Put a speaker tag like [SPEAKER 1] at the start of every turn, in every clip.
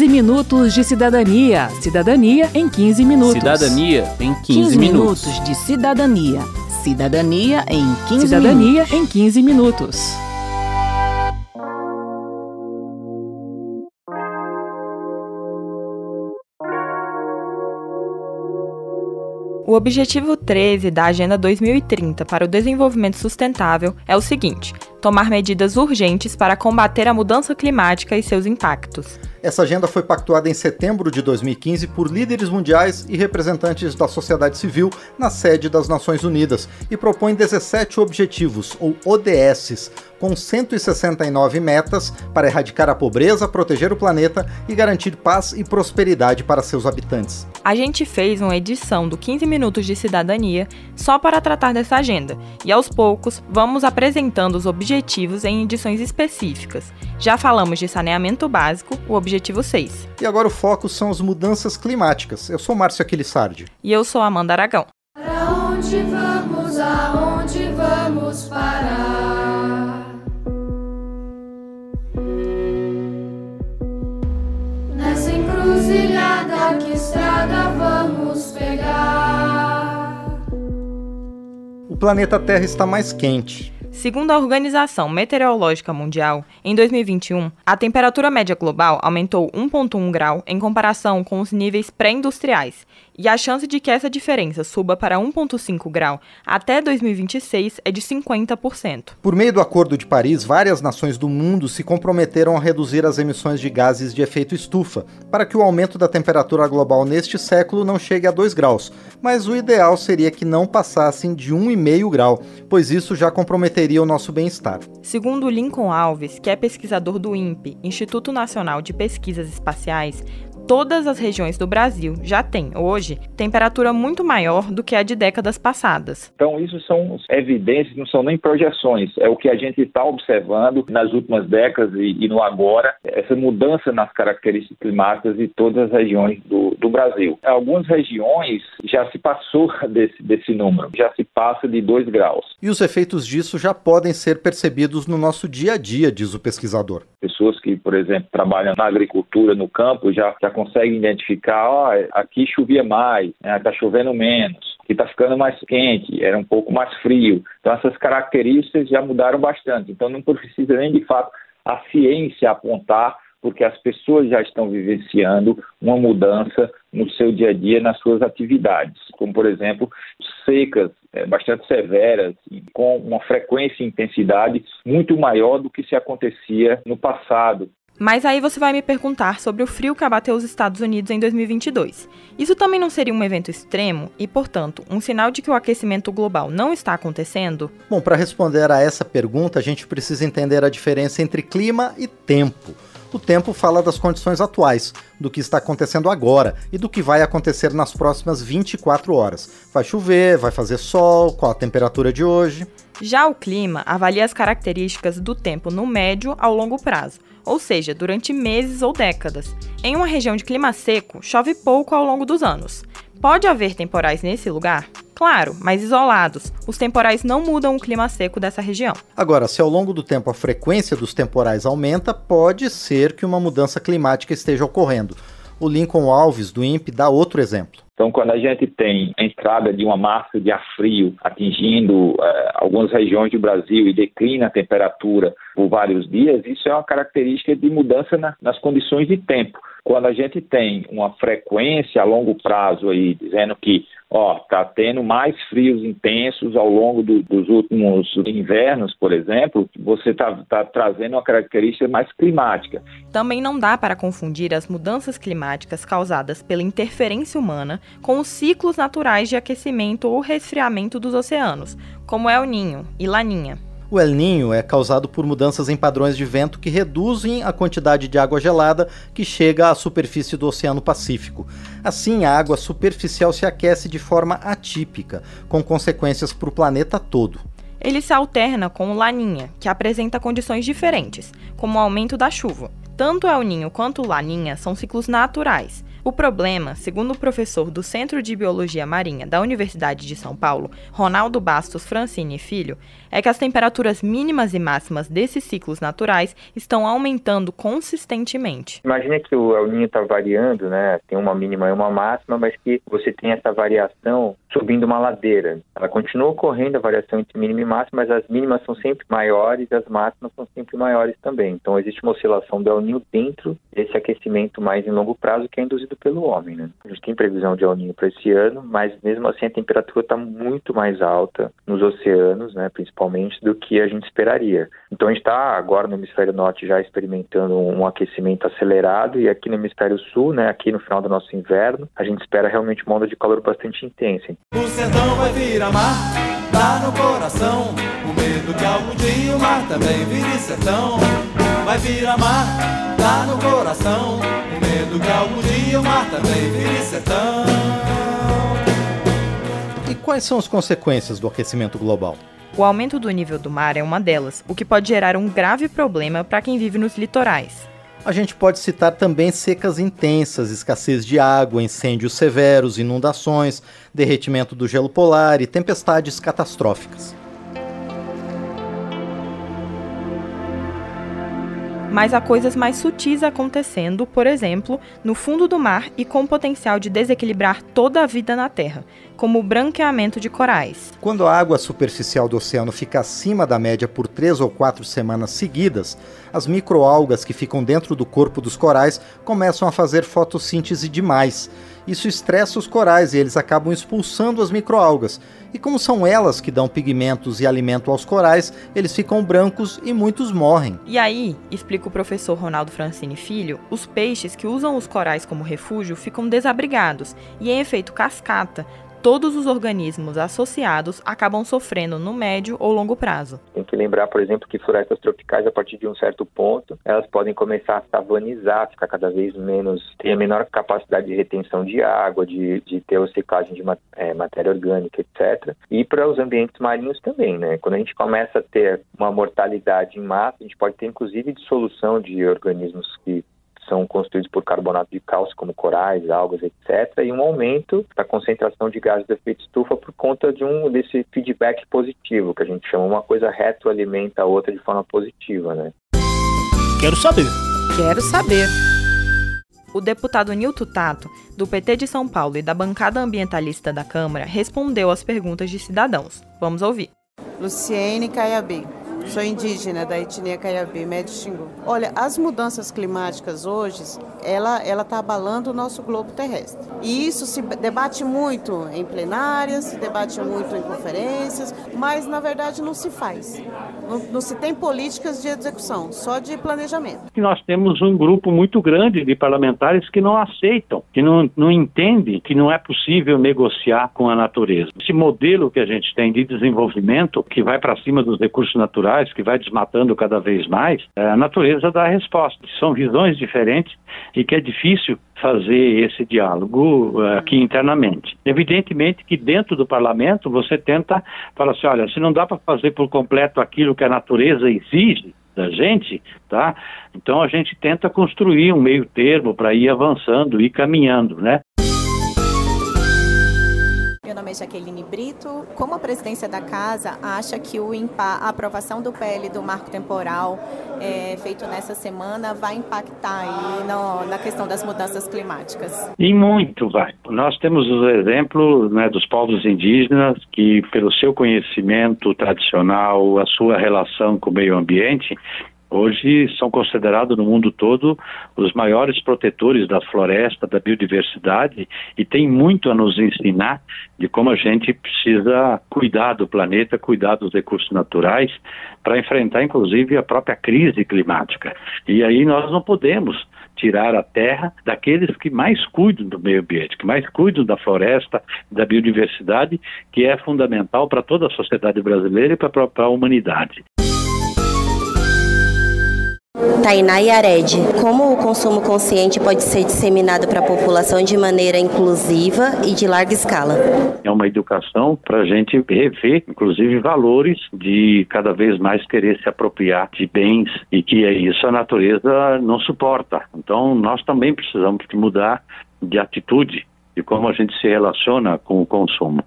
[SPEAKER 1] 15 minutos de cidadania. Cidadania em 15 minutos.
[SPEAKER 2] Cidadania em 15,
[SPEAKER 3] 15
[SPEAKER 2] minutos.
[SPEAKER 3] minutos de cidadania. Cidadania em 15
[SPEAKER 1] Cidadania
[SPEAKER 3] minutos.
[SPEAKER 1] em 15 minutos.
[SPEAKER 4] O objetivo 13 da Agenda 2030 para o Desenvolvimento Sustentável é o seguinte: tomar medidas urgentes para combater a mudança climática e seus impactos.
[SPEAKER 5] Essa agenda foi pactuada em setembro de 2015 por líderes mundiais e representantes da sociedade civil na sede das Nações Unidas e propõe 17 objetivos, ou ODSs, com 169 metas para erradicar a pobreza, proteger o planeta e garantir paz e prosperidade para seus habitantes.
[SPEAKER 4] A gente fez uma edição do 15 Minutos de Cidadania só para tratar dessa agenda, e aos poucos vamos apresentando os objetivos em edições específicas. Já falamos de saneamento básico, o objetivo 6.
[SPEAKER 5] E agora o foco são as mudanças climáticas. Eu sou Márcio Aquilissardi.
[SPEAKER 4] E eu sou Amanda Aragão.
[SPEAKER 6] Para onde vamos, aonde vamos parar? Nessa encruzilhada, que estrada vamos pegar?
[SPEAKER 5] O planeta Terra está mais quente.
[SPEAKER 4] Segundo a Organização Meteorológica Mundial, em 2021, a temperatura média global aumentou 1,1 grau em comparação com os níveis pré-industriais, e a chance de que essa diferença suba para 1,5 grau até 2026 é de 50%.
[SPEAKER 5] Por meio do Acordo de Paris, várias nações do mundo se comprometeram a reduzir as emissões de gases de efeito estufa, para que o aumento da temperatura global neste século não chegue a 2 graus, mas o ideal seria que não passassem de 1,5 grau, pois isso já comprometeria o nosso bem-estar.
[SPEAKER 4] Segundo Lincoln Alves, que é pesquisador do INPE, Instituto Nacional de Pesquisas Espaciais, todas as regiões do Brasil já têm, hoje, temperatura muito maior do que a de décadas passadas.
[SPEAKER 7] Então, isso são evidências, não são nem projeções, é o que a gente está observando nas últimas décadas e, e, no agora, essa mudança nas características climáticas de todas as regiões do, do Brasil. Algumas regiões já se passou desse, desse número, já se passa de 2 graus.
[SPEAKER 5] E os efeitos disso já podem ser percebidos no nosso dia a dia, diz o pesquisador.
[SPEAKER 7] Pessoas que, por exemplo, trabalham na agricultura, no campo, já, já conseguem identificar, ó, aqui chovia mais, está né, chovendo menos, que está ficando mais quente, era um pouco mais frio. Então essas características já mudaram bastante. Então não precisa nem de fato a ciência apontar, porque as pessoas já estão vivenciando uma mudança no seu dia a dia, nas suas atividades, como por exemplo secas é, bastante severas, com uma frequência e intensidade muito maior do que se acontecia no passado.
[SPEAKER 4] Mas aí você vai me perguntar sobre o frio que abateu os Estados Unidos em 2022. Isso também não seria um evento extremo e, portanto, um sinal de que o aquecimento global não está acontecendo?
[SPEAKER 5] Bom, para responder a essa pergunta, a gente precisa entender a diferença entre clima e tempo. O tempo fala das condições atuais, do que está acontecendo agora e do que vai acontecer nas próximas 24 horas. Vai chover, vai fazer sol, qual a temperatura de hoje.
[SPEAKER 4] Já o clima avalia as características do tempo no médio ao longo prazo, ou seja, durante meses ou décadas. Em uma região de clima seco, chove pouco ao longo dos anos. Pode haver temporais nesse lugar? Claro, mas isolados. Os temporais não mudam o clima seco dessa região.
[SPEAKER 5] Agora, se ao longo do tempo a frequência dos temporais aumenta, pode ser que uma mudança climática esteja ocorrendo. O Lincoln Alves, do INPE, dá outro exemplo.
[SPEAKER 7] Então, quando a gente tem a entrada de uma massa de ar frio atingindo eh, algumas regiões do Brasil e declina a temperatura por vários dias, isso é uma característica de mudança na, nas condições de tempo. Quando a gente tem uma frequência a longo prazo aí, dizendo que ó, tá tendo mais frios intensos ao longo do, dos últimos invernos, por exemplo, você está tá trazendo uma característica mais climática.
[SPEAKER 4] Também não dá para confundir as mudanças climáticas causadas pela interferência humana com os ciclos naturais de aquecimento ou resfriamento dos oceanos, como é o Ninho e Laninha.
[SPEAKER 5] O El Ninho é causado por mudanças em padrões de vento que reduzem a quantidade de água gelada que chega à superfície do Oceano Pacífico. Assim, a água superficial se aquece de forma atípica, com consequências para o planeta todo.
[SPEAKER 4] Ele se alterna com o Laninha, que apresenta condições diferentes, como o aumento da chuva. Tanto El Ninho quanto o Laninha são ciclos naturais, O problema, segundo o professor do Centro de Biologia Marinha da Universidade de São Paulo, Ronaldo Bastos Francini Filho, é que as temperaturas mínimas e máximas desses ciclos naturais estão aumentando consistentemente.
[SPEAKER 2] Imagina que o El Niño está variando, né? Tem uma mínima e uma máxima, mas que você tem essa variação subindo uma ladeira. Ela continua ocorrendo a variação entre mínima e máxima, mas as mínimas são sempre maiores e as máximas são sempre maiores também. Então existe uma oscilação do El Niño dentro desse aquecimento mais em longo prazo que é induzido pelo homem. Né? A gente tem previsão de El Niño para esse ano, mas mesmo assim a temperatura está muito mais alta nos oceanos, né, principalmente, do que a gente esperaria. Então a gente está agora no hemisfério norte já experimentando um aquecimento acelerado e aqui no hemisfério sul, né, aqui no final do nosso inverno, a gente espera realmente uma onda de calor bastante intensa.
[SPEAKER 8] O sertão vai virar mar, lá no coração, o medo que algum dia o mar também vire sertão. Vai virar mar, lá no coração, o medo que algum dia o mar também vire sertão.
[SPEAKER 5] E quais são as consequências do aquecimento global?
[SPEAKER 4] O aumento do nível do mar é uma delas, o que pode gerar um grave problema para quem vive nos litorais.
[SPEAKER 5] A gente pode citar também secas intensas, escassez de água, incêndios severos, inundações, derretimento do gelo polar e tempestades catastróficas.
[SPEAKER 4] Mas há coisas mais sutis acontecendo, por exemplo, no fundo do mar e com potencial de desequilibrar toda a vida na Terra, como o branqueamento de corais.
[SPEAKER 5] Quando a água superficial do oceano fica acima da média por três ou quatro semanas seguidas, as microalgas que ficam dentro do corpo dos corais começam a fazer fotossíntese demais. Isso estressa os corais e eles acabam expulsando as microalgas. E como são elas que dão pigmentos e alimento aos corais, eles ficam brancos e muitos morrem.
[SPEAKER 4] E aí, explica o professor Ronaldo Francini Filho, os peixes que usam os corais como refúgio ficam desabrigados e, em efeito cascata, todos os organismos associados acabam sofrendo no médio ou longo prazo.
[SPEAKER 2] Tem que lembrar, por exemplo, que florestas tropicais, a partir de um certo ponto, elas podem começar a savanizar, ficar cada vez menos, ter a menor capacidade de retenção de água, de, de ter reciclagem de é, matéria orgânica, etc. E para os ambientes marinhos também, né? Quando a gente começa a ter uma mortalidade em massa, a gente pode ter inclusive dissolução de organismos que são constituídos por carbonato de cálcio, como corais, algas, etc., e um aumento da concentração de gases de efeito estufa por conta de um desse feedback positivo, que a gente chama uma coisa retroalimenta a outra de forma positiva, né?
[SPEAKER 9] Quero saber.
[SPEAKER 3] Quero saber.
[SPEAKER 4] O deputado Nilton Tato, do PT de São Paulo e da bancada ambientalista da Câmara, respondeu às perguntas de cidadãos. Vamos ouvir.
[SPEAKER 10] Luciene Caiabi. Sou indígena da etnia Caiabi, Médio Xingu. Olha, as mudanças climáticas hoje, ela ela está abalando o nosso globo terrestre. E isso se debate muito em plenárias, se debate muito em conferências, mas na verdade não se faz. Não, se tem políticas de execução, só de planejamento.
[SPEAKER 11] Nós temos um grupo muito grande de parlamentares que não aceitam, que não, não entendem que não é possível negociar com a natureza. Esse modelo que a gente tem de desenvolvimento, que vai para cima dos recursos naturais, que vai desmatando cada vez mais, é, a natureza dá a resposta. São visões diferentes e que é difícil fazer esse diálogo uh, aqui internamente. Evidentemente que dentro do parlamento você tenta falar assim, olha, se não dá para fazer por completo aquilo que a natureza exige da gente, tá? Então a gente tenta construir um meio termo para ir avançando e caminhando, né?
[SPEAKER 12] Meu nome é Jaqueline Brito. Como a presidência da casa acha que o a aprovação do PL do marco temporal é, feito nessa semana vai impactar aí no, na questão das mudanças climáticas?
[SPEAKER 11] E muito vai. Nós temos o exemplo né, dos povos indígenas que, pelo seu conhecimento tradicional, a sua relação com o meio ambiente, hoje são considerados no mundo todo os maiores protetores da floresta, da biodiversidade e tem muito a nos ensinar de como a gente precisa cuidar do planeta, cuidar dos recursos naturais para enfrentar inclusive a própria crise climática. E aí nós não podemos tirar a terra daqueles que mais cuidam do meio ambiente, que mais cuidam da floresta, da biodiversidade, que é fundamental para toda a sociedade brasileira e para a humanidade.
[SPEAKER 13] Tainá Yared, como o consumo consciente pode ser disseminado para a população de maneira inclusiva e de larga escala?
[SPEAKER 11] É uma educação para a gente rever, inclusive, valores de cada vez mais querer se apropriar de bens e que isso a natureza não suporta. Então, nós também precisamos mudar de atitude de como a gente se relaciona com o consumo.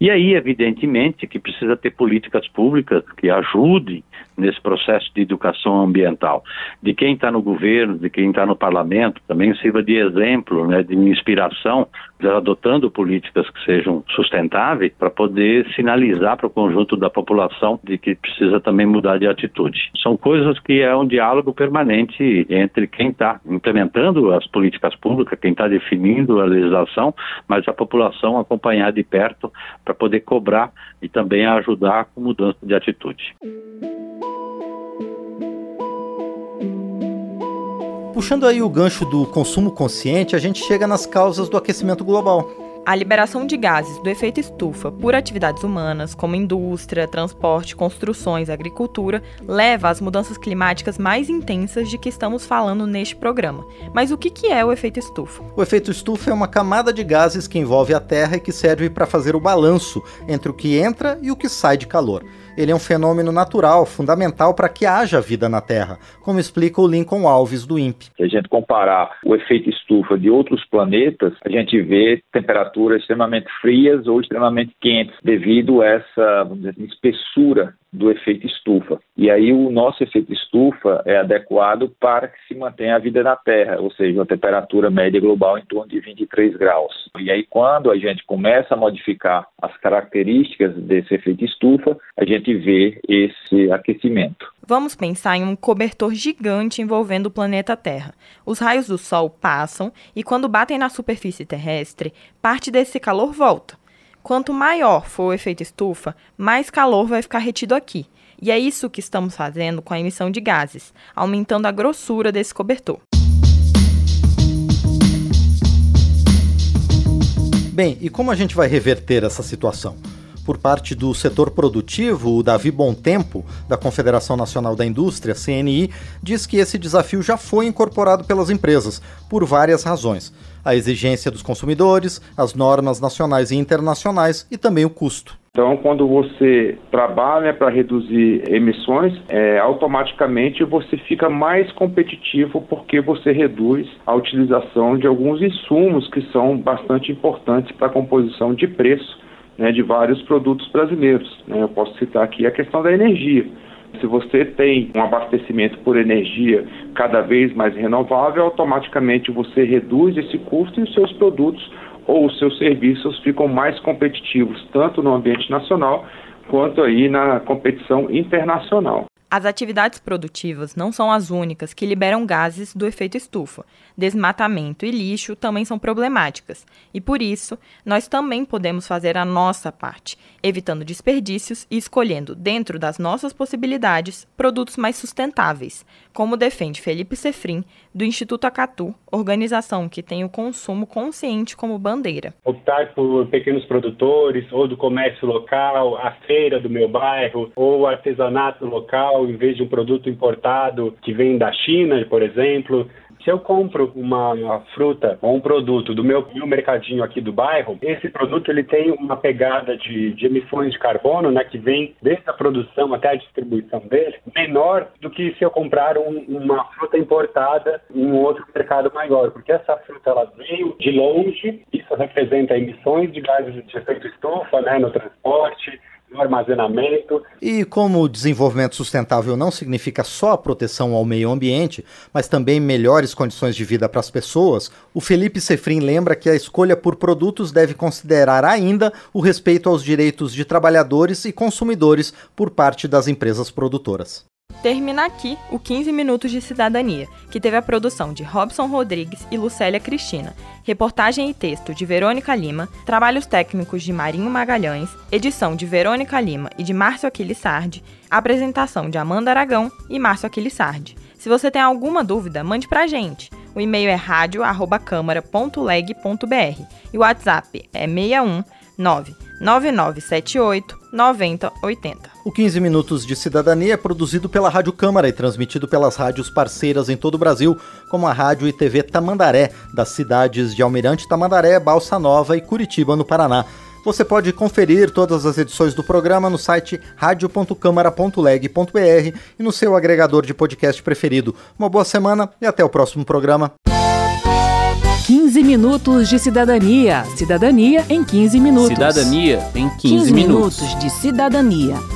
[SPEAKER 11] E aí, evidentemente, que precisa ter políticas públicas que ajudem nesse processo de educação ambiental. De quem está no governo, de quem está no parlamento, também sirva de exemplo, né, de inspiração, adotando políticas que sejam sustentáveis para poder sinalizar para o conjunto da população de que precisa também mudar de atitude. São coisas que é um diálogo permanente entre quem está implementando as políticas públicas, quem está definindo a legislação, mas a população acompanhar de perto para poder cobrar e também ajudar com mudança de atitude.
[SPEAKER 5] Puxando aí o gancho do consumo consciente, a gente chega nas causas do aquecimento global.
[SPEAKER 4] A liberação de gases do efeito estufa por atividades humanas, como indústria, transporte, construções, agricultura, leva às mudanças climáticas mais intensas de que estamos falando neste programa. Mas o que é o efeito estufa?
[SPEAKER 5] O efeito estufa é uma camada de gases que envolve a Terra e que serve para fazer o balanço entre o que entra e o que sai de calor ele é um fenômeno natural, fundamental para que haja vida na Terra, como explica o Lincoln Alves do INPE.
[SPEAKER 7] Se a gente comparar o efeito estufa de outros planetas, a gente vê temperaturas extremamente frias ou extremamente quentes devido a essa dizer, assim, espessura do efeito estufa. E aí o nosso efeito estufa é adequado para que se mantenha a vida na Terra, ou seja, a temperatura média global em torno de 23 graus. E aí quando a gente começa a modificar as características desse efeito estufa, a gente vê esse aquecimento.
[SPEAKER 4] Vamos pensar em um cobertor gigante envolvendo o planeta Terra. Os raios do Sol passam e, quando batem na superfície terrestre, parte desse calor volta. Quanto maior for o efeito estufa, mais calor vai ficar retido aqui. E é isso que estamos fazendo com a emissão de gases, aumentando a grossura desse cobertor.
[SPEAKER 5] Bem, e como a gente vai reverter essa situação? por parte do setor produtivo, o Davi Tempo, da Confederação Nacional da Indústria, CNI, diz que esse desafio já foi incorporado pelas empresas, por várias razões. A exigência dos consumidores, as normas nacionais e internacionais e também o custo.
[SPEAKER 14] Então, quando você trabalha para reduzir emissões, é, automaticamente você fica mais competitivo porque você reduz a utilização de alguns insumos que são bastante importantes para a composição de preço né, de vários produtos brasileiros. Né? Eu posso citar aqui a questão da energia. Se você tem um abastecimento por energia cada vez mais renovável, automaticamente você reduz esse custo e os seus produtos ou os seus serviços ficam mais competitivos, tanto no ambiente nacional quanto aí na competição internacional.
[SPEAKER 4] As atividades produtivas não são as únicas que liberam gases do efeito estufa. Desmatamento e lixo também são problemáticas, e por isso, nós também podemos fazer a nossa parte, evitando desperdícios e escolhendo, dentro das nossas possibilidades, produtos mais sustentáveis, como defende Felipe Sefrim, do Instituto Acatu, organização que tem o consumo consciente como bandeira.
[SPEAKER 15] Optar por pequenos produtores, ou do comércio local, a feira do meu bairro, ou artesanato local em vez de um produto importado que vem da China, por exemplo. Se eu compro uma, uma, fruta ou um produto do meu, meu mercadinho aqui do bairro, esse produto ele tem uma pegada de, de emissões de carbono, né, que vem desde a produção até a distribuição dele, menor do que se eu comprar um, uma fruta importada em um outro mercado maior, porque essa fruta ela veio de longe, isso representa emissões de gases de efeito estufa, né, no transporte, no armazenamento.
[SPEAKER 5] E como o desenvolvimento sustentável não significa só a proteção ao meio ambiente, mas também melhores condições de vida para as pessoas, o Felipe Sefrim lembra que a escolha por produtos deve considerar ainda o respeito aos direitos de trabalhadores e consumidores por parte das empresas produtoras.
[SPEAKER 4] Termina aqui o 15 Minutos de Cidadania, que teve a produção de Robson Rodrigues e Lucélia Cristina, reportagem e texto de Verônica Lima, trabalhos técnicos de Marinho Magalhães, edição de Verônica Lima e de Márcio Aquiles Sardi, apresentação de Amanda Aragão e Márcio Aquiles Sardi. Se você tem alguma dúvida, mande pra gente. O e-mail é radio@câmara.leg.br e o WhatsApp é 61 99978 9080.
[SPEAKER 5] O 15 Minutos de Cidadania é produzido pela Rádio Câmara e transmitido pelas rádios parceiras em todo o Brasil, como a Rádio e TV Tamandaré, das cidades de Almirante Tamandaré, Balsa Nova e Curitiba, no Paraná. Você pode conferir todas as edições do programa no site radio.câmara.leg.br e no seu agregador de podcast preferido. Uma boa semana e até o próximo programa.
[SPEAKER 1] 15 minutos de cidadania. Cidadania em 15 minutos.
[SPEAKER 16] Cidadania em 15,
[SPEAKER 3] 15
[SPEAKER 16] minutos.
[SPEAKER 3] minutos de cidadania.